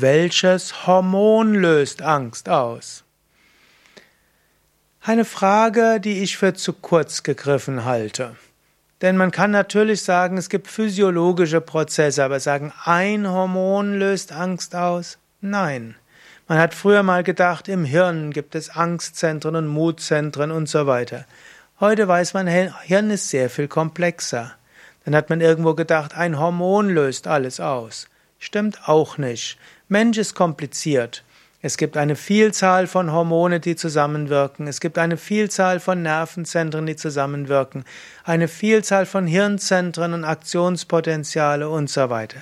Welches Hormon löst Angst aus? Eine Frage, die ich für zu kurz gegriffen halte. Denn man kann natürlich sagen, es gibt physiologische Prozesse, aber sagen, ein Hormon löst Angst aus? Nein. Man hat früher mal gedacht, im Hirn gibt es Angstzentren und Mutzentren und so weiter. Heute weiß man, Hirn ist sehr viel komplexer. Dann hat man irgendwo gedacht, ein Hormon löst alles aus. Stimmt auch nicht. Mensch ist kompliziert. Es gibt eine Vielzahl von Hormone, die zusammenwirken. Es gibt eine Vielzahl von Nervenzentren, die zusammenwirken. Eine Vielzahl von Hirnzentren und Aktionspotenziale und so weiter.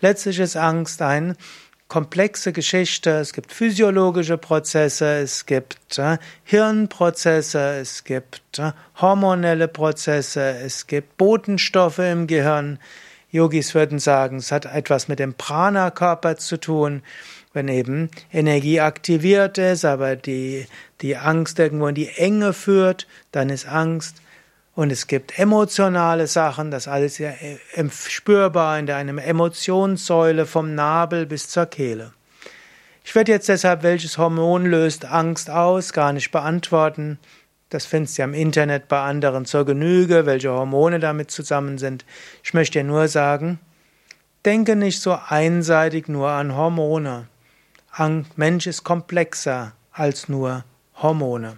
Letztlich ist Angst ein komplexe Geschichte. Es gibt physiologische Prozesse, es gibt äh, Hirnprozesse, es gibt äh, hormonelle Prozesse, es gibt Botenstoffe im Gehirn. Yogis würden sagen, es hat etwas mit dem Prana-Körper zu tun. Wenn eben Energie aktiviert ist, aber die, die Angst irgendwo in die Enge führt, dann ist Angst. Und es gibt emotionale Sachen, das alles ja äh, spürbar in einer Emotionssäule vom Nabel bis zur Kehle. Ich werde jetzt deshalb, welches Hormon löst Angst aus, gar nicht beantworten. Das findest du ja im Internet bei anderen zur Genüge, welche Hormone damit zusammen sind. Ich möchte dir nur sagen, denke nicht so einseitig nur an Hormone. Mensch ist komplexer als nur Hormone.